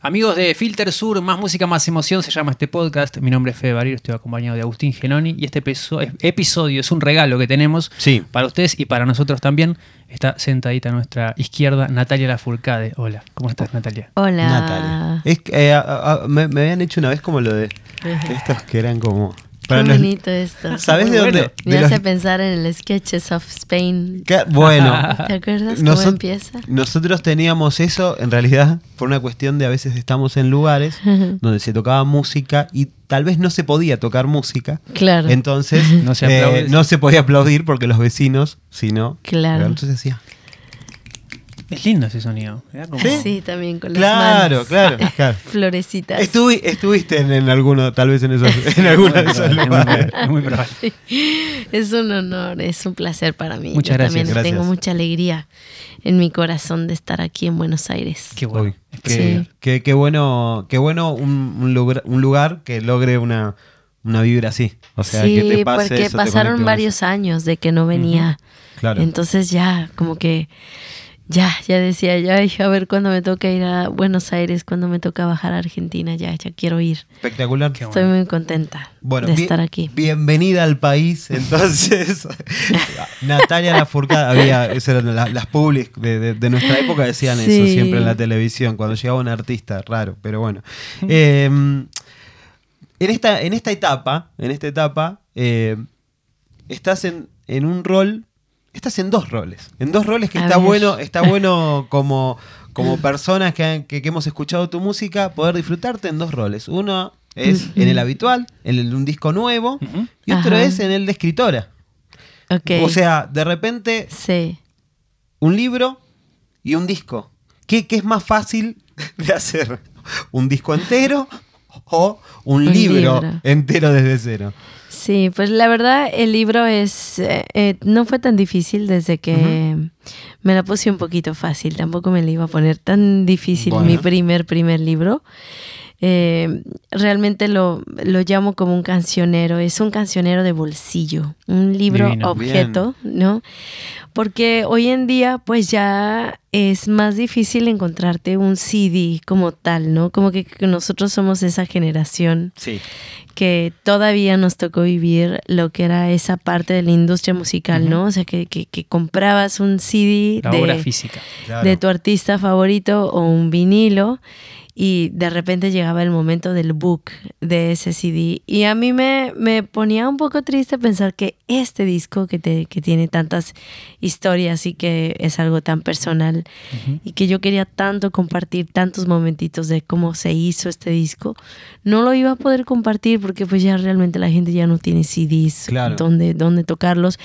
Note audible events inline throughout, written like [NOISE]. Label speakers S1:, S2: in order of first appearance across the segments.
S1: Amigos de Filter Sur, más música, más emoción, se llama este podcast. Mi nombre es Fede Barrio, estoy acompañado de Agustín Genoni y este episodio es un regalo que tenemos
S2: Sí.
S1: para ustedes y para nosotros también. Está sentadita a nuestra izquierda Natalia Lafourcade. Hola, ¿cómo estás Natalia?
S3: Hola.
S2: Natalia. Es que, eh, a- a- me, me habían hecho una vez como lo de estos que eran como.
S3: Qué bonito esto. [LAUGHS]
S2: ¿Sabes de dónde?
S1: bueno.
S3: Me
S2: de
S3: hace
S2: los-
S3: pensar en el Sketches of Spain.
S2: bueno, [LAUGHS]
S3: ¿Te acuerdas cómo empieza?
S2: nosotros teníamos eso en realidad por una cuestión de a veces estamos en lugares [LAUGHS] donde se tocaba música y tal vez no se podía tocar música.
S3: Claro.
S2: Entonces
S1: No se
S2: eh, no se podía aplaudir porque los vecinos, si no.
S3: Claro.
S2: Entonces decía.
S1: Es lindo ese sonido. Mirá cómo-
S3: Sí, también con las
S2: Claro,
S3: manos.
S2: claro, [LAUGHS] claro.
S3: Florecitas.
S2: Estuvi- estuviste en, en alguno, tal vez en esos, [LAUGHS] en alguno de esos
S1: Es muy
S2: lugares.
S1: probable, es muy probable.
S3: Es un honor, es un placer para mí.
S1: Muchas
S3: Yo
S1: gracias.
S3: También
S2: Gracias.
S3: tengo mucha alegría en mi corazón de estar aquí en Buenos Aires.
S1: Qué bueno.
S2: Uy, qué,
S3: Sí.
S2: qué- qué bueno, qué bueno un, un lugar, un lugar que logre una, una vibra así. O sea,
S3: sí,
S2: que te pase
S3: porque
S2: eso,
S3: pasaron varios años de que no venía.
S2: Claro.
S3: Entonces ya, como que, ya, ya decía, ya, ay, a ver cuándo me toca ir a Buenos Aires, cuándo me toca bajar a Argentina, ya, ya quiero ir.
S2: Espectacular.
S1: Qué
S3: Estoy muy contenta
S2: Bueno,
S3: de estar aquí.
S2: Bienvenida al país. [LAUGHS] Entonces, [LAUGHS] Natalia Lafourcade, había, esas eran la- las publis de, de- de nuestra época decían eso siempre en la televisión, cuando llegaba un artista, raro, pero bueno. Eh, en, esta, en esta etapa, en esta etapa, eh, estás en, en un rol, estás en dos roles. En dos roles que
S3: A
S2: está
S3: ver.
S2: bueno, está [LAUGHS] bueno como, como personas que, han- que- que hemos escuchado tu música, poder disfrutarte en dos roles. Uno es en el habitual, en el- un disco nuevo,
S1: Ujú.
S2: y otro
S3: Ajá.
S2: es en el de escritora.
S3: Ok.
S2: O sea, de repente,
S3: sí.
S2: un libro y un disco. ¿Qué, qué es más fácil de hacer? ¿Un disco entero o un,
S3: Un
S2: libro,
S3: libro.
S2: entero desde cero?
S3: Sí, pues la verdad el libro es eh, eh, no fue tan difícil desde que me la puse un poquito fácil. Tampoco me la iba a poner tan difícil
S2: Bueno.
S3: mi primer primer libro. Eh, realmente lo, lo llamo como un cancionero. Es un cancionero de bolsillo, un libro
S1: Divino.
S3: objeto, ¿no? Porque hoy en día, pues ya es más difícil encontrarte un CD como tal, ¿no? Como que nosotros somos esa generación
S2: Sí.
S3: que todavía nos tocó vivir lo que era esa parte de la industria musical, ¿no? O sea, que, que- que comprabas un CD
S1: La obra
S3: de,
S1: física.
S3: de tu artista favorito o un vinilo y de repente llegaba el momento del book de ese CD. Y a mí me, me ponía un poco triste pensar que este disco que, te, que tiene tantas historias y que es algo tan personal y que yo quería tanto compartir tantos momentitos de cómo se hizo este disco, no lo iba a poder compartir porque pues ya realmente la gente ya no tiene CDs
S2: Claro.
S3: donde, donde tocarlos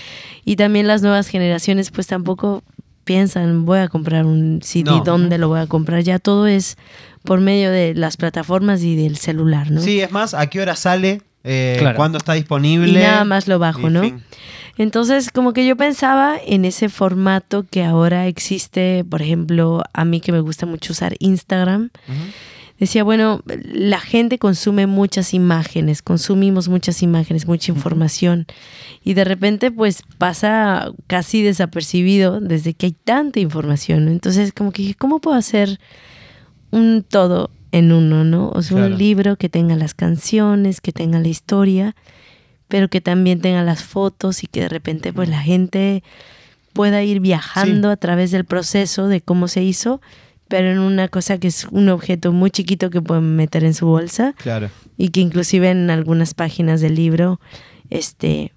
S3: y también las nuevas generaciones pues tampoco piensan voy a comprar un CD,
S2: No.
S3: ¿dónde lo voy a comprar? Ya todo es por medio de las plataformas y del celular, ¿no?
S2: Sí, es más, ¿a qué hora sale? Eh,
S1: Claro.
S2: ¿Cuándo está disponible?
S3: Y nada más lo bajo,
S2: Y
S3: ¿no?
S2: fin.
S3: Entonces, como que yo pensaba en ese formato que ahora existe, por ejemplo, a mí que me gusta mucho usar Instagram. Decía, bueno, la gente consume muchas imágenes, consumimos muchas imágenes, mucha información. Y de repente, pues pasa casi desapercibido desde que hay tanta información. Entonces, como que dije, ¿cómo puedo hacer un todo en uno, no? O sea,
S2: Claro.
S3: un libro que tenga las canciones, que tenga la historia, pero que también tenga las fotos y que de repente pues la gente pueda ir viajando a través del proceso de cómo se hizo, pero en una cosa que es un objeto muy chiquito que pueden meter en su bolsa
S2: Claro.
S3: y que inclusive en algunas páginas del libro, este,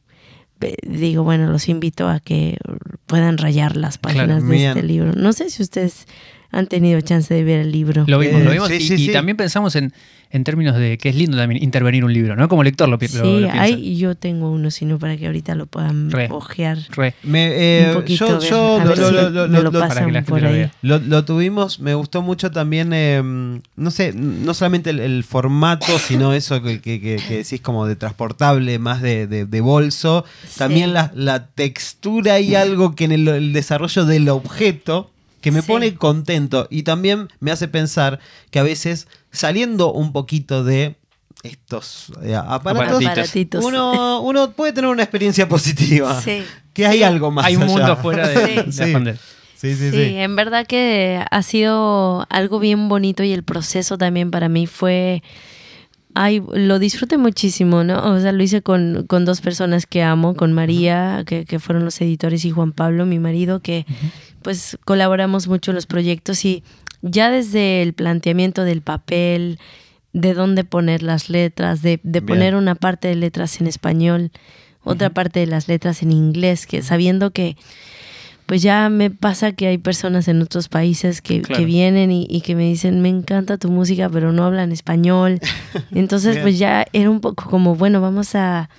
S3: digo, bueno, los invito a que puedan rayar las páginas de este libro. No sé si ustedes han tenido chance de ver el libro.
S1: Lo vimos,
S2: Eh,
S1: lo vimos.
S2: sí,
S1: y,
S2: sí,
S1: y también pensamos en, en términos de que es lindo también intervenir un libro, ¿no? Como lector lo, pi- lo-
S3: sí,
S1: lo piensa.
S3: hay, yo tengo uno, sino para que ahorita lo puedan
S1: Re.
S3: ojear.
S1: Re.
S2: Me, eh,
S3: un poquito,
S2: yo yo
S3: a
S2: lo,
S3: ver
S2: lo-
S3: si pasan por ahí.
S2: tuvimos, me gustó mucho también, eh, no sé, no solamente el, el formato, sino eso que, que- que- que decís como de transportable, más de, de- de bolso.
S3: Sí.
S2: También la, la textura y algo que en el, el desarrollo del objeto que me
S3: Sí.
S2: pone contento y también me hace pensar que a veces saliendo un poquito de estos eh, aparatos,
S1: Aparatitos.
S2: Uno, uno puede tener una experiencia positiva.
S3: Sí.
S2: Que hay algo más
S1: Hay un
S2: allá.
S1: mundo fuera de, [LAUGHS]
S3: Sí.
S1: de
S2: Sí.
S1: Afander.
S2: Sí, sí,
S3: Sí,
S2: sí.
S3: en verdad que ha sido algo bien bonito y el proceso también para mí fue... Ay, lo disfruté muchísimo, ¿no? O sea, lo hice con, con dos personas que amo, con María, que, que fueron los editores, y Juan Pablo, mi marido, que pues colaboramos mucho en los proyectos y ya desde el planteamiento del papel, de dónde poner las letras, de, de poner una parte de letras en español, otra parte de las letras en inglés, que sabiendo que pues ya me pasa que hay personas en otros países que,
S1: Claro.
S3: que vienen y, y que me dicen, me encanta tu música, pero no hablan español. [LAUGHS] Entonces, pues ya era un poco como, bueno, vamos a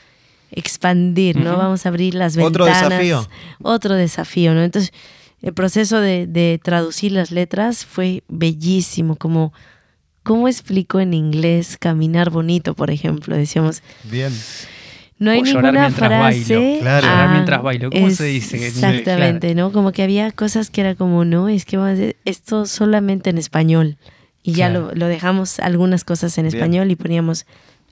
S3: expandir, ¿no? Vamos a abrir las
S2: Otro
S3: ventanas.
S2: desafío.
S3: Otro desafío, ¿no? Entonces, el proceso de, de traducir las letras fue bellísimo, como, ¿cómo explico en inglés caminar bonito, por ejemplo? Decíamos,
S2: Bien.
S3: no hay
S1: O llorar
S3: ninguna
S1: mientras
S3: frase.
S1: bailo.
S2: Claro.
S1: Llorar
S3: Ah,
S1: mientras bailo. ¿Cómo se dice?
S3: Exactamente, ¿no? Como que había cosas que era como, no, es que vamos a hacer esto solamente en español. Y ya
S1: Claro.
S3: lo, lo dejamos algunas cosas en
S2: Bien.
S3: español y poníamos,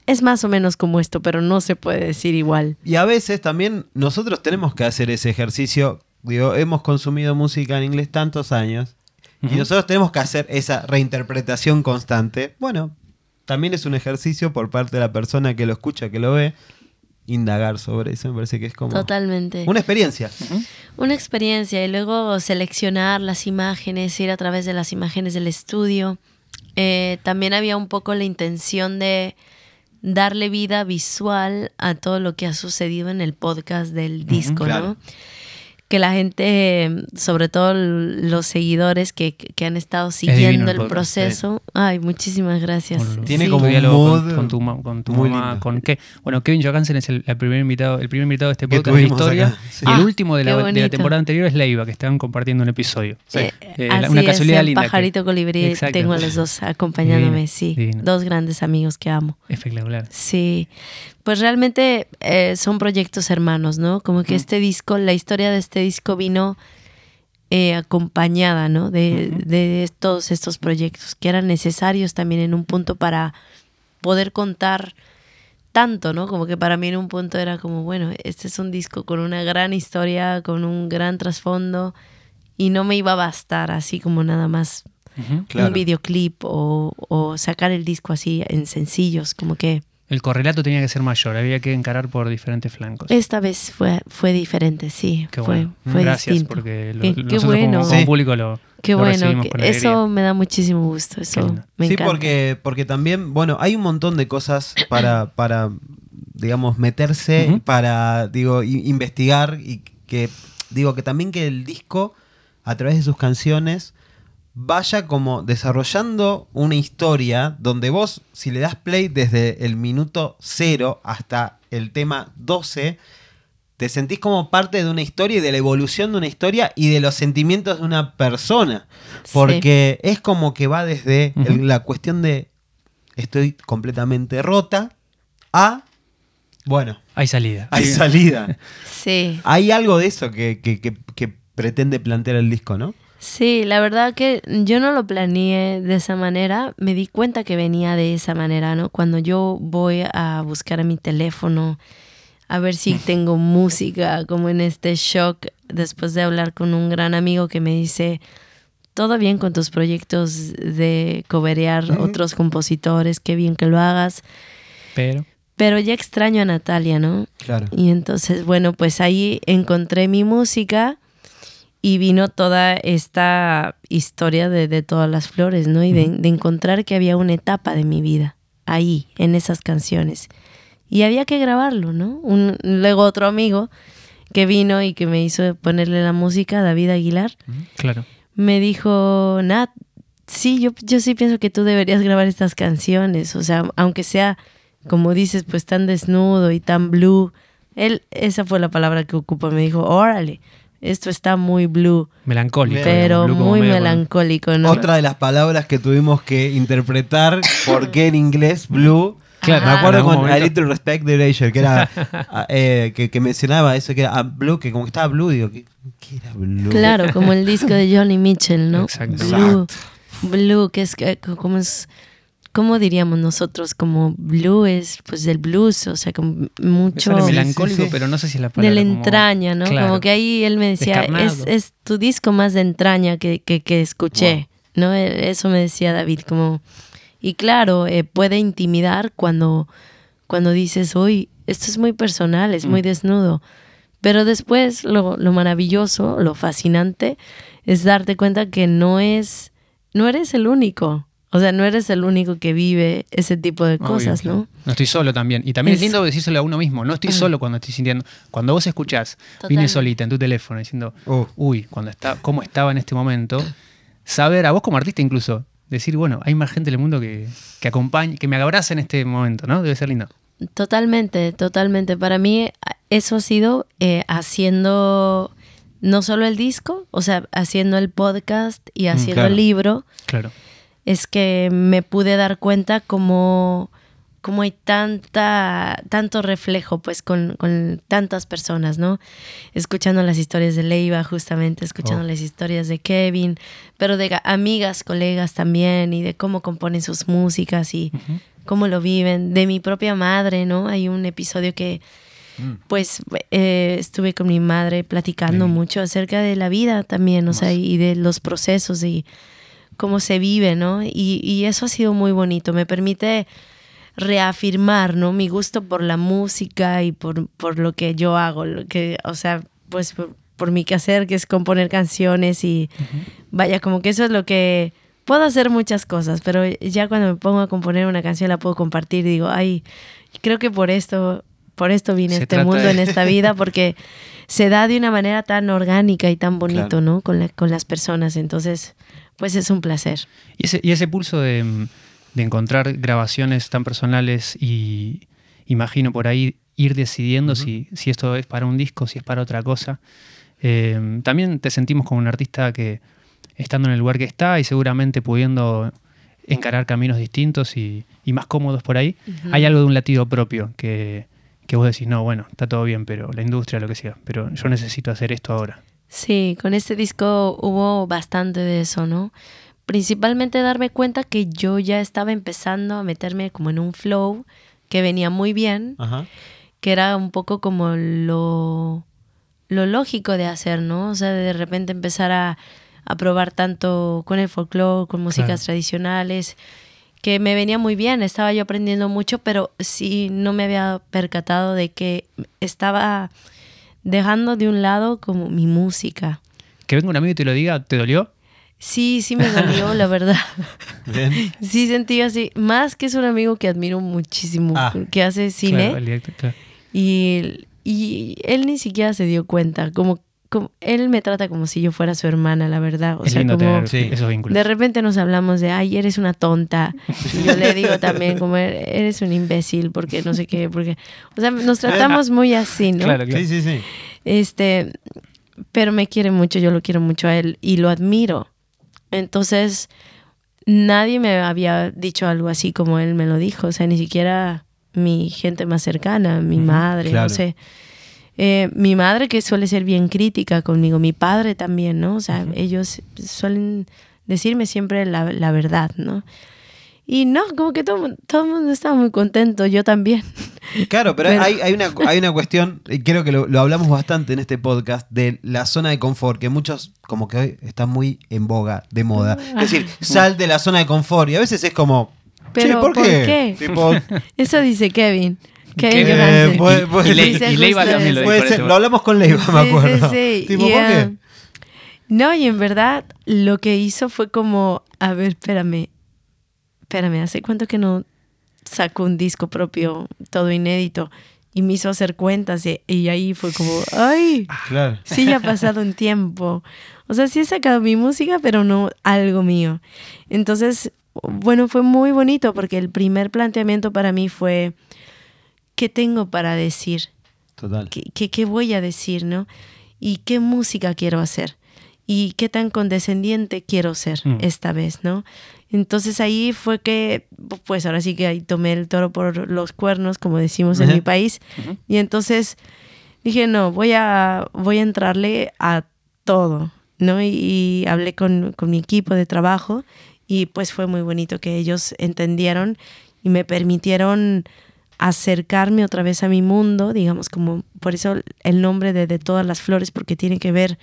S3: es más o menos como esto, pero no se puede decir igual.
S2: Y a veces también nosotros tenemos que hacer ese ejercicio. Digo, hemos consumido música en inglés tantos años y nosotros tenemos que hacer esa reinterpretación constante. Bueno, también es un ejercicio por parte de la persona que lo escucha, que lo ve, indagar sobre eso. Me parece que es como
S3: Totalmente.
S2: una experiencia.
S3: Una experiencia y luego seleccionar las imágenes, ir a través de las imágenes del estudio. Eh, también había un poco la intención de darle vida visual a todo lo que ha sucedido en el podcast del disco,
S2: claro.
S3: ¿no? Que la gente, sobre todo los seguidores que, que han estado siguiendo
S1: el
S3: el,
S1: podcast,
S3: proceso. Ay, muchísimas gracias.
S2: Tiene
S3: Sí.
S2: como
S1: diálogo con, con tu, con tu mamá,
S2: lindo.
S1: con qué. Bueno, Kevin Johansen es el, el primer invitado, el primer invitado de este podcast de la historia.
S2: acá, sí.
S1: Y el
S3: Ah,
S1: último de la, de la temporada anterior es Leiva, que estaban compartiendo un episodio.
S3: Eh,
S1: Eh,
S3: así
S1: una
S3: es,
S1: casualidad linda que-
S3: Pajarito Colibrí
S1: Exacto.
S3: tengo a los dos [LAUGHS] acompañándome,
S1: Divino,
S3: sí.
S1: divino.
S3: Dos grandes amigos que amo.
S1: Espectacular.
S3: Sí, pues realmente eh, son proyectos hermanos, ¿no? Como que este disco, la historia de este disco vino eh, acompañada, ¿no? De, de todos estos proyectos que eran necesarios también en un punto para poder contar tanto, ¿no? Como que para mí en un punto era como, bueno, este es un disco con una gran historia, con un gran trasfondo y no me iba a bastar así como nada más.
S2: Claro.
S3: un videoclip o, o sacar el disco así en sencillos, como que
S1: El correlato tenía que ser mayor, había que encarar por diferentes flancos.
S3: esta vez fue, fue diferente, sí,
S1: Qué
S3: fue,
S1: bueno.
S3: fue
S1: Gracias,
S3: distinto.
S1: porque lo-
S3: Qué- qué
S1: nosotros
S3: bueno.
S1: como, como
S2: Sí.
S1: público lo,
S3: Qué
S1: lo
S3: bueno,
S1: recibimos con
S3: eso me da muchísimo gusto, eso me
S2: sí,
S3: encanta.
S2: porque, porque también, bueno, hay un montón de cosas para, para digamos, meterse, para, digo, investigar y que, digo, que también que el disco, a través de sus canciones, vaya como desarrollando una historia donde vos, si le das play desde el minuto cero hasta el tema 12, te sentís como parte de una historia y de la evolución de una historia y de los sentimientos de una persona.
S3: Sí.
S2: Porque es como que va desde el- la cuestión de estoy completamente rota a, bueno,
S1: Hay salida.
S2: hay salida. [LAUGHS]
S3: Sí,
S2: hay algo de eso que, que- que- que pretende plantear el disco, ¿no?
S3: Sí, la verdad que yo no lo planeé de esa manera, me di cuenta que venía de esa manera, ¿no? Cuando yo voy a buscar a mi teléfono a ver si [LAUGHS] tengo música, como en este shock, después de hablar con un gran amigo que me dice, todo bien con tus proyectos de coberear otros compositores, qué bien que lo hagas,
S1: Pero.
S3: pero ya extraño a Natalia, ¿no?
S2: Claro.
S3: Y entonces, bueno, pues ahí encontré mi música y vino toda esta historia de, de todas las flores, ¿no? Y de, de encontrar que había una etapa de mi vida ahí, en esas canciones. Y había que grabarlo, ¿no? Un, luego otro amigo que vino y que me hizo ponerle la música, David Aguilar,
S1: Claro.
S3: me dijo, Nat, sí, yo, yo sí pienso que tú deberías grabar estas canciones, o sea, aunque sea, como dices, pues tan desnudo y tan blue. Él, esa fue la palabra que ocupó, me dijo, órale, esto está muy blue,
S1: Melancólico.
S3: pero
S1: blue
S3: muy melancólico, ¿no?
S2: Otra de las palabras que tuvimos que interpretar, [LAUGHS] porque en inglés blue.
S1: Claro,
S2: me acuerdo con A
S1: momento-
S2: Little Respect de Erasure, que era [LAUGHS] eh, que, que mencionaba eso, que era ah, blue, que como que estaba blue, digo, ¿qué, qué era blue?
S3: Claro, como el disco de Johnny Mitchell, ¿no?
S1: Exacto.
S3: Blue, blue, que es que- como es ¿cómo diríamos nosotros? Como blues, pues del blues, o sea, con
S1: Me
S3: mucho
S2: Sí, sí,
S1: melancólico,
S2: sí.
S1: pero no sé si es la
S3: de
S1: palabra.
S3: la
S1: como-
S3: entraña, ¿no?
S1: Claro.
S3: Como que ahí él me decía, es, es tu disco más de entraña que, que, que escuché, ¿no? E- Eso me decía David, como... Y claro, eh, puede intimidar cuando, cuando dices, uy, esto es muy personal, es muy
S1: Mm.
S3: desnudo. Pero después lo, lo maravilloso, lo fascinante, es darte cuenta que no es, no eres el único. O sea, no eres el único que vive ese tipo de cosas. ¿no?
S1: No estoy solo también. Y también es,
S3: Es-
S1: lindo decírselo a uno mismo. No estoy solo cuando estoy sintiendo. Cuando vos escuchás, vine solita en tu teléfono diciendo,
S2: Oh.
S1: uy, cuando está, cómo estaba en este momento, saber, a vos como artista incluso, decir, bueno, hay más gente en el mundo que, que acompañe, que me abraza en este momento, ¿no? Debe ser lindo.
S3: Totalmente, totalmente. Para mí eso ha sido eh, haciendo no solo el disco, o sea, haciendo el podcast y haciendo
S2: claro.
S3: el libro,
S1: Claro.
S3: Es que me pude dar cuenta como, como hay tanta, tanto reflejo pues con, con tantas personas, ¿no? Escuchando las historias de Leiva justamente, escuchando
S2: Oh.
S3: las historias de Kevin, pero de ga- amigas, colegas también y de cómo componen sus músicas y cómo lo viven, de mi propia madre, ¿no? Hay un episodio que pues eh, estuve con mi madre platicando mucho acerca de la vida también, o sea, y de los procesos y cómo se vive, ¿no? Y, y eso ha sido muy bonito, me permite reafirmar, ¿no? Mi gusto por la música y por, por lo que yo hago, lo que, o sea, pues por, por mi quehacer, que es componer canciones y vaya, como que eso es lo que... Puedo hacer muchas cosas, pero ya cuando me pongo a componer una canción la puedo compartir y digo, ay, creo que por esto, por esto vine a este mundo
S1: de-
S3: en esta vida, [LAUGHS] porque se da de una manera tan orgánica y tan bonito,
S2: Claro.
S3: ¿no? Con, la- con las personas. Entonces, pues es un placer.
S1: Y ese, y ese pulso de, de encontrar grabaciones tan personales y imagino por ahí ir decidiendo si, si esto es para un disco, si es para otra cosa. Eh, también te sentimos como un artista que estando en el lugar que está y seguramente pudiendo encarar caminos distintos y, y más cómodos por ahí, hay algo de un latido propio que, que vos decís, no, bueno, está todo bien, pero la industria, lo que sea, pero yo necesito hacer esto ahora.
S3: Sí, con este disco hubo bastante de eso, ¿no? Principalmente darme cuenta que yo ya estaba empezando a meterme como en un flow que venía muy bien,
S2: Ajá.
S3: que era un poco como lo, lo lógico de hacer, ¿no? O sea, de repente empezar a, a probar tanto con el folclore, con músicas
S1: Claro.
S3: tradicionales, que me venía muy bien, estaba yo aprendiendo mucho, pero sí no me había percatado de que estaba dejando de un lado como mi música.
S1: Que venga un amigo y te lo diga, ¿te dolió?
S3: Sí, sí me dolió, la verdad. [LAUGHS]
S2: Bien.
S3: Sí sentí así, más que es un amigo que admiro muchísimo,
S2: Ah.
S3: que hace cine.
S1: Claro, el directo, claro.
S3: Y, y él ni siquiera se dio cuenta, como, como él me trata como si yo fuera su hermana, la verdad. O
S1: es
S3: sea,
S1: lindo
S3: como
S1: tener
S2: Sí.
S1: esos vínculos.
S3: de repente nos hablamos de, ay, eres una tonta. [LAUGHS] Y yo le digo también, como eres un imbécil, porque no sé qué, porque, o sea, nos tratamos muy así, ¿no?
S1: Claro, claro.
S2: Sí, sí, sí.
S3: Este, pero me quiere mucho, yo lo quiero mucho a él y lo admiro. Entonces, nadie me había dicho algo así como él me lo dijo, o sea, ni siquiera mi gente más cercana, mi madre,
S2: claro.
S3: no sé. Eh, mi madre que suele ser bien crítica conmigo, mi padre también, ¿no? O sea, ellos suelen decirme siempre la, la verdad, ¿no? Y no, como que todo, todo el mundo estaba muy contento, yo también. [LAUGHS]
S2: Claro, pero,
S3: Pero-
S2: Hay, hay, una, hay una cuestión, y creo que lo, lo hablamos bastante en este podcast, de la zona de confort, que muchos como que hoy están muy en boga, de moda. Es decir, sal de la zona de confort y a veces es como...
S3: Pero,
S2: "Che, ¿por,
S3: ¿por
S2: qué?
S3: qué?
S2: Tipo, [LAUGHS]
S3: Eso dice Kevin. Kevin
S2: eh, puede- puede-
S1: y, Le-
S3: Dice
S1: y Leiva también lo
S3: eso.
S1: dijo.
S2: puede
S1: en
S2: ser,
S1: ese
S2: lo hablamos con Leiva, me
S3: Sí,
S2: acuerdo.
S3: sí, sí. [LAUGHS]
S2: Tipo, ¿por qué?
S3: No, y en verdad lo que hizo fue como, a ver, espérame, espérame, ¿hace cuánto que no saco un disco propio, todo inédito? Y me hizo hacer cuentas y, y ahí fue como, ay,
S2: Claro.
S3: sí ya ha pasado un tiempo. O sea, sí he sacado mi música, pero no algo mío. Entonces, bueno, fue muy bonito porque el primer planteamiento para mí fue, ¿qué tengo para decir?
S2: Total.
S3: ¿Qué, qué, qué voy a decir, no? ¿Y qué música quiero hacer? ¿Y qué tan condescendiente quiero ser
S1: Mm.
S3: esta vez, no? Entonces ahí fue que, pues ahora sí que ahí tomé el toro por los cuernos, como decimos en mi país.
S1: Ujú.
S3: Y entonces dije, no, voy a, voy a entrarle a todo, ¿no? Y, y hablé con, con mi equipo de trabajo Y pues fue muy bonito que ellos entendieron y me permitieron acercarme otra vez a mi mundo, digamos, como por eso el nombre de, de todas las flores, porque tiene que ver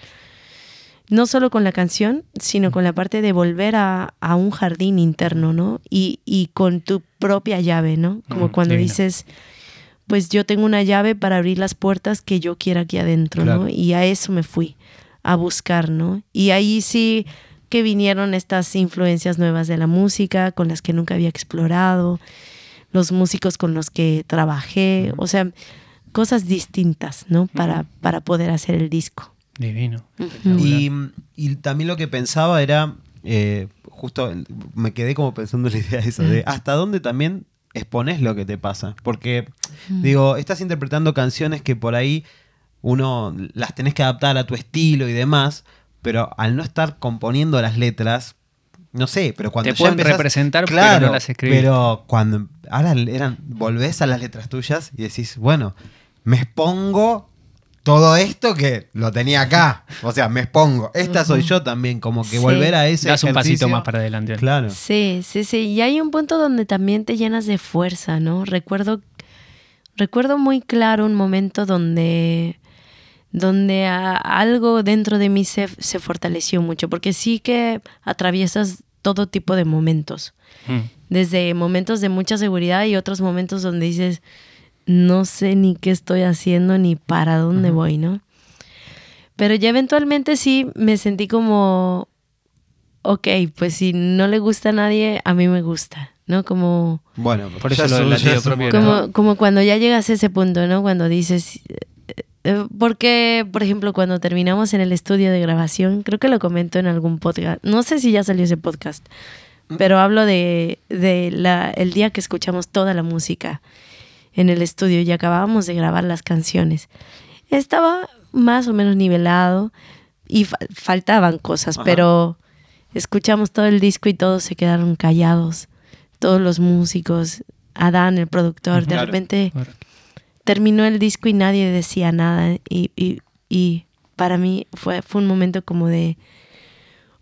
S3: no solo con la canción, sino con la parte de volver a, a un jardín interno, ¿no? Y, y, con tu propia llave, ¿no? Como
S1: Mm,
S3: cuando
S1: divino.
S3: dices, pues yo tengo una llave para abrir las puertas que yo quiera aquí adentro,
S2: Claro.
S3: ¿no? Y a eso me fui, a buscar, ¿no? Y ahí sí que vinieron estas influencias nuevas de la música con las que nunca había explorado, los músicos con los que trabajé, o sea, cosas distintas, ¿no? Para, para poder hacer el disco.
S1: Divino.
S2: Y, y también lo que pensaba era, eh, justo me quedé como pensando en la idea esa de hasta dónde también expones lo que te pasa. Porque, digo, estás interpretando canciones que por ahí uno las tenés que adaptar a tu estilo y demás, pero al no estar componiendo las letras, no sé, pero cuando
S1: Te
S2: ya
S1: pueden
S2: empezás-
S1: representar, pero
S2: claro,
S1: no las escribís.
S2: Pero cuando ahora eran, volvés a las letras tuyas y decís, bueno, me expongo todo esto que lo tenía acá. O sea, me expongo. Esta soy yo también, como que
S3: Sí.
S2: volver a ese
S1: Das un pasito más para adelante.
S2: Claro.
S3: Sí, sí, sí. Y hay un punto donde también te llenas de fuerza, ¿no? Recuerdo, recuerdo muy claro un momento donde, donde a- algo dentro de mí se, se fortaleció mucho, porque sí que atraviesas todo tipo de momentos,
S1: Mm.
S3: desde momentos de mucha seguridad y otros momentos donde dices, no sé ni qué estoy haciendo ni para dónde voy, ¿no? Pero ya eventualmente sí me sentí como, ok, pues si no le gusta a nadie, a mí me gusta, ¿no? Como,
S2: Bueno,
S1: Por eso lo del latido propio.
S3: como, como cuando ya llegas a ese punto, ¿no? Cuando dices, porque, por ejemplo, cuando terminamos en el estudio de grabación, creo que lo comento en algún podcast, no sé si ya salió ese podcast, pero hablo de, de la, el día que escuchamos toda la música en el estudio y acabábamos de grabar las canciones. Estaba más o menos nivelado y fa- faltaban cosas,
S2: Ajá.
S3: pero escuchamos todo el disco y todos se quedaron callados. Todos los músicos, Adán, el productor, de
S2: Claro.
S3: repente
S1: Claro.
S3: Terminó el disco y nadie decía nada. Y, y- y para mí fue, fue un momento como de,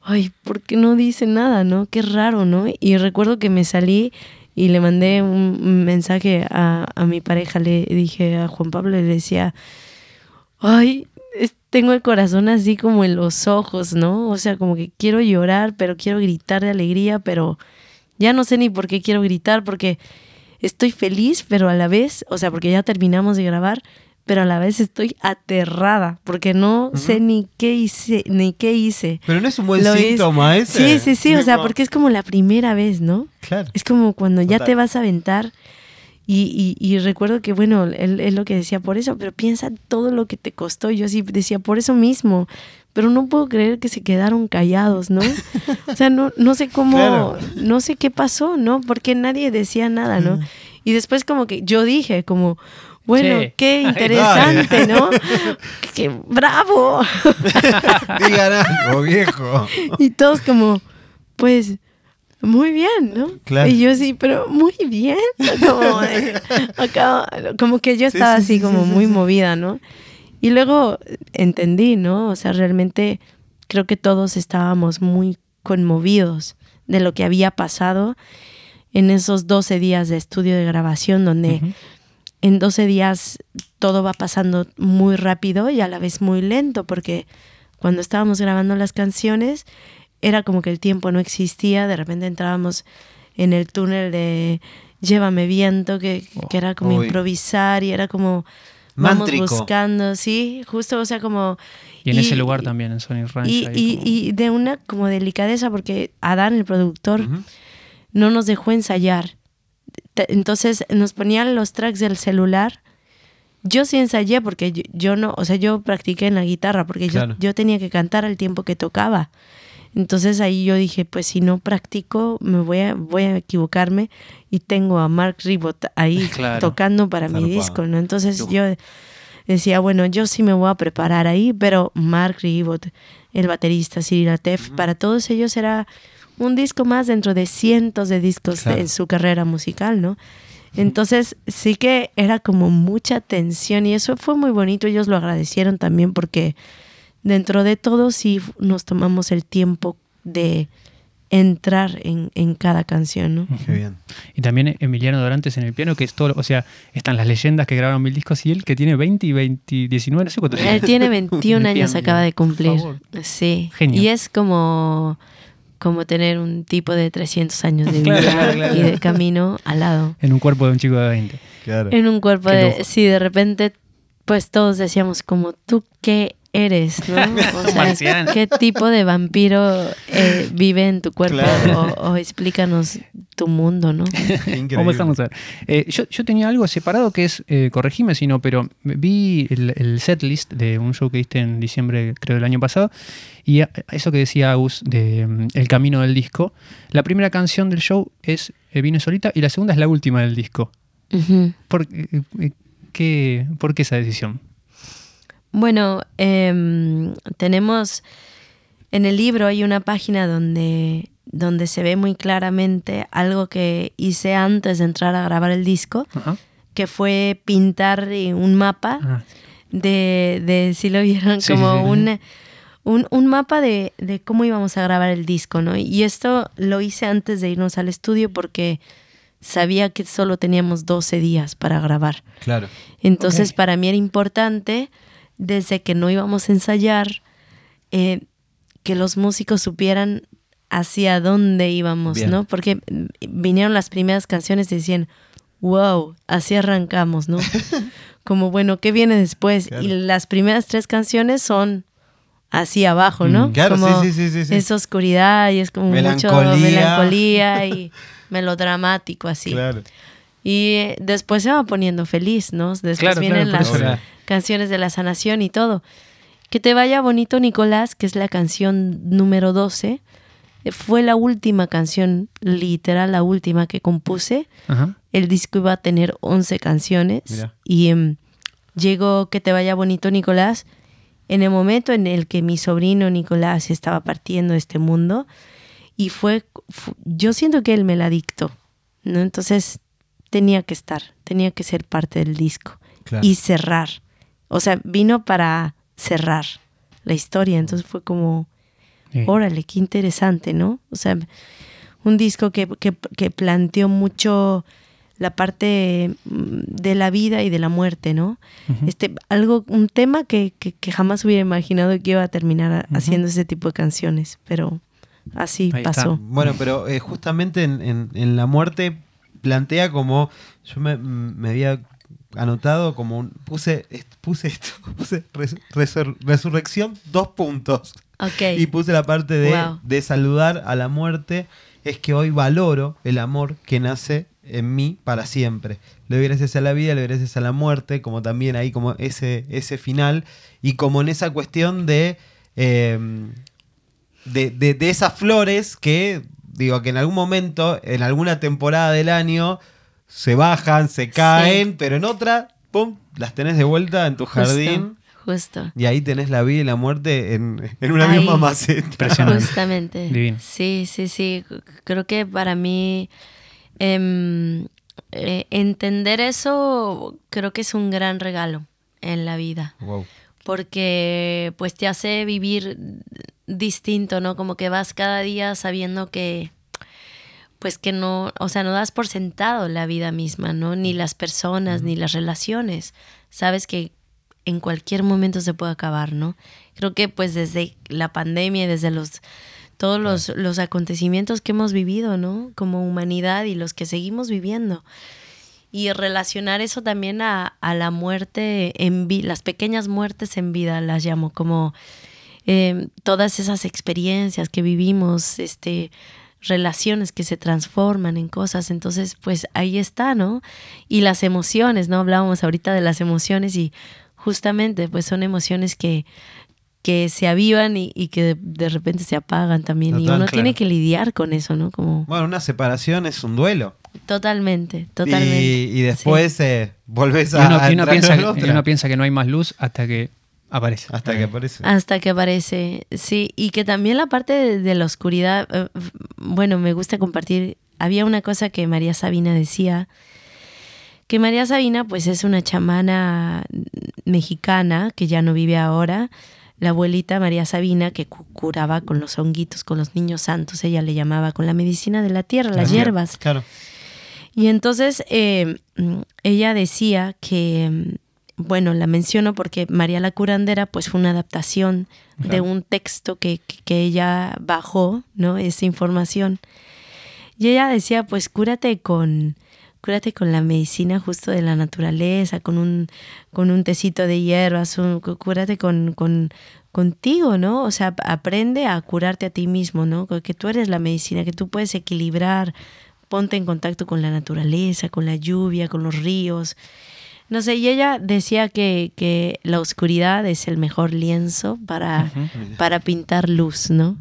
S3: ay, ¿por qué no dice nada, no? Qué raro, ¿no? Y recuerdo que me salí y le mandé un mensaje a, a mi pareja, le dije a Juan Pablo, le decía, ay, tengo el corazón así como en los ojos, ¿no? O sea, como que quiero llorar, pero quiero gritar de alegría, pero ya no sé ni por qué quiero gritar, porque estoy feliz, pero a la vez, o sea, porque ya terminamos de grabar, pero a la vez estoy aterrada, porque no sé ni qué hice, ni qué hice.
S2: Pero no es un buen
S3: Lo es-
S2: síntoma ese.
S3: Sí, sí, sí, o sea, porque es como la primera vez, ¿no?
S2: Claro.
S3: Es como cuando ya
S2: Total.
S3: te vas a aventar. Y, y- y recuerdo que, bueno, él es lo que decía por eso, pero piensa todo lo que te costó. Yo así decía, por eso mismo. Pero no puedo creer que se quedaron callados, ¿no? O sea, no, no sé cómo,
S2: Claro.
S3: no sé qué pasó, ¿no? Porque nadie decía nada, ¿no? Y después como que yo dije, como, bueno,
S1: Sí.
S3: qué
S1: Ay,
S3: interesante, ¿no? [LAUGHS] ¡Qué bravo! [LAUGHS]
S2: Digan algo, viejo.
S3: Y todos como, pues, muy bien, ¿no?
S2: Claro.
S3: Y yo sí, pero muy bien. [LAUGHS] Como, de- acá, como que yo estaba
S2: sí,
S3: así
S2: sí,
S3: como muy
S2: sí.
S3: movida, ¿no? Y luego entendí, ¿no? O sea, realmente creo que todos estábamos muy conmovidos de lo que había pasado en esos 12 días de estudio de grabación donde en 12 días todo va pasando muy rápido y a la vez muy lento, porque cuando estábamos grabando las canciones era como que el tiempo no existía, de repente entrábamos en el túnel de Llévame viento, que, que era como
S2: Uy.
S3: improvisar y era como vamos
S2: Mántrico.
S3: buscando, sí, justo, o sea, como...
S1: Y en ese lugar también, en Sony Ranch.
S3: Y, y-
S1: como-
S3: y de una como delicadeza, porque Adán, el productor, no nos dejó ensayar. Entonces nos ponían los tracks del celular. Yo sí ensayé porque yo, yo no, o sea, yo practiqué en la guitarra porque yo- yo, tenía que cantar al tiempo que tocaba. Entonces ahí yo dije, pues si no practico, me voy a, voy a equivocarme y tengo a Mark Ribot ahí [LAUGHS]
S1: Claro.
S3: tocando para mi disco, ¿no? Entonces yo decía, bueno, yo sí me voy a preparar ahí, pero Mark Ribot, el baterista, Cyril Atef, para todos ellos era un disco más dentro de cientos de discos
S2: Claro.
S3: en su carrera musical, ¿no? Entonces sí que era como mucha tensión y eso fue muy bonito, ellos lo agradecieron también porque dentro de todo sí nos tomamos el tiempo de entrar en, en cada canción, ¿no?
S2: Qué bien.
S1: Y también Emiliano Dorantes en el piano, que es todo, o sea, están las leyendas que grabaron mil discos y él que tiene 20 y 20, 19, no sé cuántos
S3: Él tiene 21
S1: En el
S3: años,
S1: piano,
S3: acaba de
S1: por
S3: cumplir.
S1: favor.
S3: Sí.
S1: Genio.
S3: Y es como, como tener un tipo de 300 años de [LAUGHS] vida
S1: claro, claro.
S3: y de camino al lado.
S1: En un cuerpo de un chico de 20.
S2: Claro.
S3: En un cuerpo
S1: Qué
S3: de...
S1: lujo.
S3: Sí, de repente, pues todos decíamos como, ¿tú qué eres? ¿no? [LAUGHS] O sea. ¿qué tipo de vampiro eh, vive en tu cuerpo?
S2: Claro.
S3: O, o explícanos tu mundo, ¿no? [LAUGHS]
S2: Increíble.
S1: Vamos a ver. Eh, yo, yo tenía algo separado que es, eh, corregime si no, pero vi el, el setlist de un show que diste en diciembre, creo, del año pasado, y a- eso que decía Agus de mm, El Camino del Disco, la primera canción del show es eh, Vine Solita y la segunda es la última del disco.
S3: Ujú.
S1: ¿Por, eh, eh, qué, ¿por qué esa decisión?
S3: Bueno, em, tenemos en el libro hay una página donde, donde se ve muy claramente algo que hice antes de entrar a grabar el disco,
S1: Ajá.
S3: que fue pintar un mapa
S1: Ah,
S3: de, de si lo vieron,
S1: Sí,
S3: como
S1: sí, sí.
S3: Un, un, un mapa de, de cómo íbamos a grabar el disco, ¿no? Y esto lo hice antes de irnos al estudio porque sabía que solo teníamos 12 días para grabar.
S2: Claro.
S3: Entonces para mí era importante, desde que no íbamos a ensayar, eh, que los músicos supieran hacia dónde íbamos,
S2: Bien.
S3: ¿no? Porque vinieron las primeras canciones y decían, wow, así arrancamos, ¿no? [LAUGHS] Como, bueno, ¿qué viene después?
S2: Claro.
S3: Y las primeras tres canciones son así abajo, ¿no?
S2: Mm, claro,
S3: como
S2: sí, sí, sí, sí.
S3: Es oscuridad y es como mucho
S2: Melancolía.
S3: melancolía y [LAUGHS] melodramático así.
S2: Claro.
S3: Y después se va poniendo feliz, ¿no? Después
S1: Claro,
S3: vienen las canciones de la sanación y todo. Que te vaya bonito, Nicolás, que es la canción número 12. eh, Fue la última canción, literal la última que compuse.
S1: ajá.
S3: El disco iba a tener 11 canciones.
S2: Mira.
S3: Y em, llegó Que te vaya bonito, Nicolás, en el momento en el que mi sobrino Nicolás estaba partiendo de este mundo. Y fue, fu- yo siento que él me la dictó, ¿no? Entonces tenía que estar, tenía que ser parte del disco
S2: Claro.
S3: y cerrar. O sea, vino para cerrar la historia. Entonces fue como,
S1: Sí.
S3: órale, qué interesante, ¿no? O sea, un disco que, que, que planteó mucho la parte mm, de la vida y de la muerte, ¿no? Este, algo, un tema que, que, que jamás hubiera imaginado que iba a terminar haciendo ese tipo de canciones, pero así
S1: Ahí está.
S3: pasó.
S2: Bueno, pero eh, justamente en, en- en la muerte plantea como. Yo me, me había anotado como un. Puse, puse esto. [LAUGHS] Puse res- resur- resurrección, dos puntos.
S3: Ok.
S2: Y puse la parte de,
S3: Wow.
S2: de saludar a la muerte. Es que hoy valoro el amor que nace en mí para siempre. Le doy gracias a la vida, le doy gracias a la muerte, como también ahí como ese, ese final. Y como en esa cuestión de, eh, de, de- de esas flores que, digo, que en algún momento, en alguna temporada del año, se bajan, se caen, pero en otra, ¡pum!, las tenés de vuelta en tu jardín.
S3: Justo.
S2: Y ahí tenés la vida y la muerte en, en una
S3: Ahí.
S2: misma maceta.
S1: Impresionante.
S3: Justamente.
S1: Divino.
S3: Sí, sí, sí. Creo que para mí em, eh, entender eso creo que es un gran regalo en la vida.
S2: Wow.
S3: Porque pues te hace vivir distinto, ¿no? Como que vas cada día sabiendo que pues que no, o sea, no das por sentado la vida misma, ¿no? Ni las personas, ni las relaciones. Sabes que en cualquier momento se puede acabar, ¿no? Creo que pues desde la pandemia, y desde los todos los, los acontecimientos que hemos vivido, ¿no? Como humanidad y los que seguimos viviendo. Y relacionar eso también a, a la muerte en vida, las pequeñas muertes en vida las llamo, como eh, todas esas experiencias que vivimos, este, relaciones que se transforman en cosas. Entonces, pues ahí está, ¿no? Y las emociones, ¿no? Hablábamos ahorita de las emociones y justamente, pues son emociones que, que se avivan y, y que de, de repente se apagan también. y uno
S2: claro.
S3: tiene que lidiar con eso, ¿no? Como
S2: Bueno, una separación es un duelo.
S3: totalmente, totalmente.
S2: Y, y después eh, volvés
S1: Y
S2: a,
S1: uno,
S2: a
S1: y uno
S2: entrar
S1: piensa,
S2: en
S1: que-
S2: otra.
S1: y uno piensa que no hay más luz hasta que aparece.
S2: Hasta que aparece.
S3: Hasta que aparece, sí, y que también la parte de, de la oscuridad, eh, bueno, me gusta compartir, había una cosa que María Sabina decía, que María Sabina pues es una chamana mexicana que ya no vive ahora, la abuelita María Sabina, que curaba con los honguitos, con los niños santos, ella le llamaba con la medicina de la tierra, las hierbas.
S2: Claro.
S3: Y entonces eh, ella decía que, bueno, la menciono porque María la Curandera pues fue una adaptación de un texto que, que, ella bajó, ¿no? Esa información. Y ella decía, pues cúrate con, cúrate con la medicina justo de la naturaleza, con un, con un tecito de hierbas, cúrate con, con, contigo, ¿no? O sea, aprende a curarte a ti mismo, ¿no? Que tú eres la medicina, que tú puedes equilibrar, ponte en contacto con la naturaleza, con la lluvia, con los ríos. No sé, y ella decía que, que la oscuridad es el mejor lienzo para, para pintar luz, ¿no?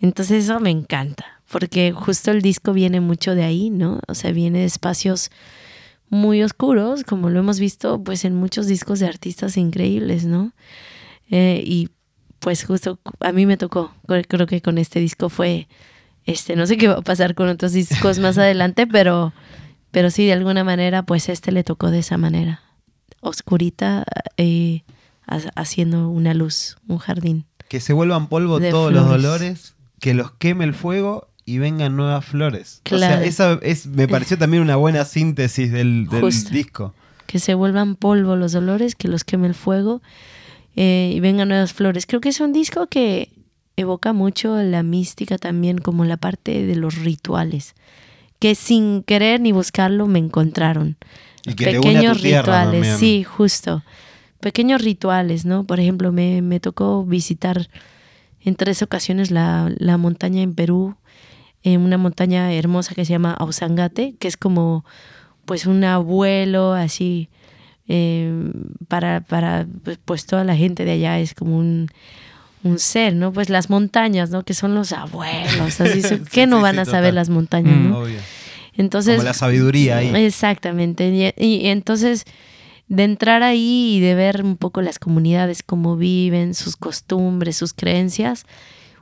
S3: Entonces eso me encanta, porque justo el disco viene mucho de ahí, ¿no? O sea, viene de espacios muy oscuros, como lo hemos visto pues en muchos discos de artistas increíbles, ¿no? Eh, y pues justo a mí me tocó, creo que con este disco fue este, no sé qué va a pasar con otros discos más [LAUGHS] adelante, pero, pero sí, de alguna manera, pues este le tocó de esa manera. Oscurita, eh, haciendo una luz, un jardín.
S2: Que se vuelvan polvo todos los dolores, que los queme el fuego y vengan nuevas flores. O sea, esa es, me pareció [LAUGHS] también una buena síntesis del, disco.
S3: Que se vuelvan polvo los dolores, que los queme el fuego eh, y vengan nuevas flores. Creo que es un disco que evoca mucho la mística también como la parte de los rituales, que sin querer ni buscarlo me encontraron. Pequeños rituales, sí, justo. Pequeños rituales, ¿no? Por ejemplo, me, me tocó visitar en tres ocasiones la, la montaña en Perú, en una montaña hermosa que se llama Ausangate, que es como pues un abuelo así eh, para, para pues, pues toda la gente de allá es como un un ser, ¿no? Pues las montañas, ¿no? Que son los abuelos, así, [LAUGHS] ¿qué no van a saber las montañas, mm. ¿no? Entonces,
S2: Como la sabiduría ahí.
S3: Exactamente. Y, entonces, de entrar ahí y de ver un poco las comunidades, cómo viven, sus costumbres, sus creencias,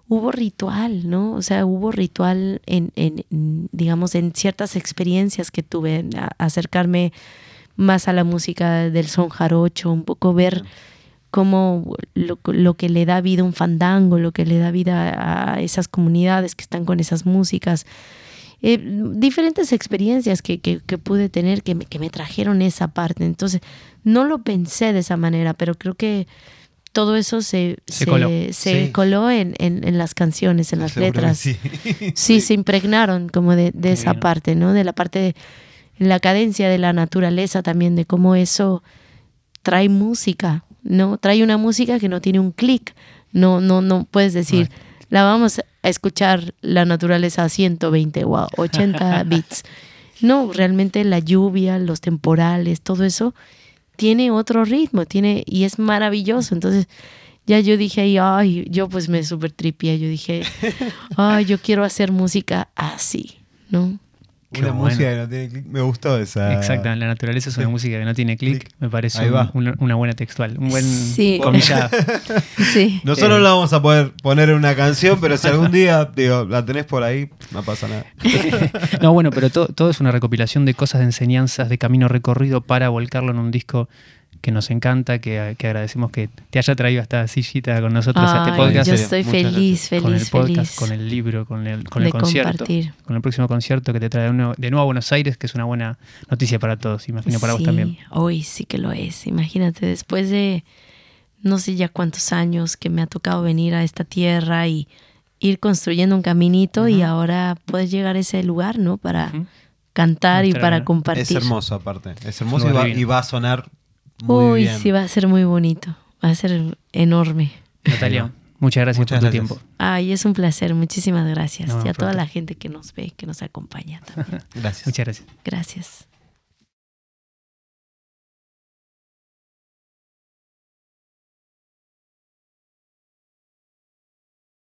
S3: hubo ritual, ¿no? O sea, hubo ritual en, en digamos, en ciertas experiencias que tuve, acercarme más a la música del son jarocho, un poco ver como lo, que le da vida a un fandango, lo que le da vida a esas comunidades que están con esas músicas. Eh, diferentes experiencias que, pude tener que me, que me trajeron esa parte. Entonces, no lo pensé de esa manera, pero creo que todo eso se, se, coló, en, las canciones, en las letras. Sí. se impregnaron como de, esa parte, ¿no? De la parte de la cadencia de la naturaleza también, de cómo eso trae música no trae una música que no tiene un clic. No, no, no puedes decir, la vamos a escuchar la naturaleza a 120 o a 80 bits. No, realmente la lluvia, los temporales, todo eso tiene otro ritmo, tiene y es maravilloso. Entonces, ya yo dije, ay, yo pues me super tripié, yo dije, [LAUGHS] ay, yo quiero hacer música así, ¿no?
S2: Una música que no tiene clic. Me gustó esa.
S1: Exacto, la naturaleza es una música que no tiene clic. Me parece una, buena textual. Un buen comillado. [LAUGHS]
S2: sí. Nosotros eh. la vamos a poder poner en una canción, pero si algún día digo, la tenés por ahí, no pasa nada. [LAUGHS]
S1: no, bueno, pero todo es una recopilación de cosas, de enseñanzas, de camino recorrido para volcarlo en un disco que nos encanta, que, agradecemos que te haya traído esta sillita con nosotros
S3: a este podcast. Yo estoy feliz, feliz,
S1: Con el
S3: podcast,
S1: con el libro, con el, con el concierto. Con el próximo concierto que te trae de nuevo, a Buenos Aires, que es una buena noticia para todos, imagino para vos también.
S3: Hoy sí que lo es. Imagínate, después de no sé ya cuántos años que me ha tocado venir a esta tierra y ir construyendo un caminito y ahora puedes llegar a ese lugar, ¿no? Para cantar y para compartir. Es
S2: hermoso aparte, es hermoso y va, a sonar
S3: Uy, sí, va a ser muy bonito. Va a ser enorme.
S1: Natalia, muchas gracias por tu tiempo.
S3: Ay, es un placer. Muchísimas gracias. y a toda la gente que nos ve, que nos acompaña también. [LAUGHS]
S2: gracias.
S1: Muchas gracias.
S3: Gracias.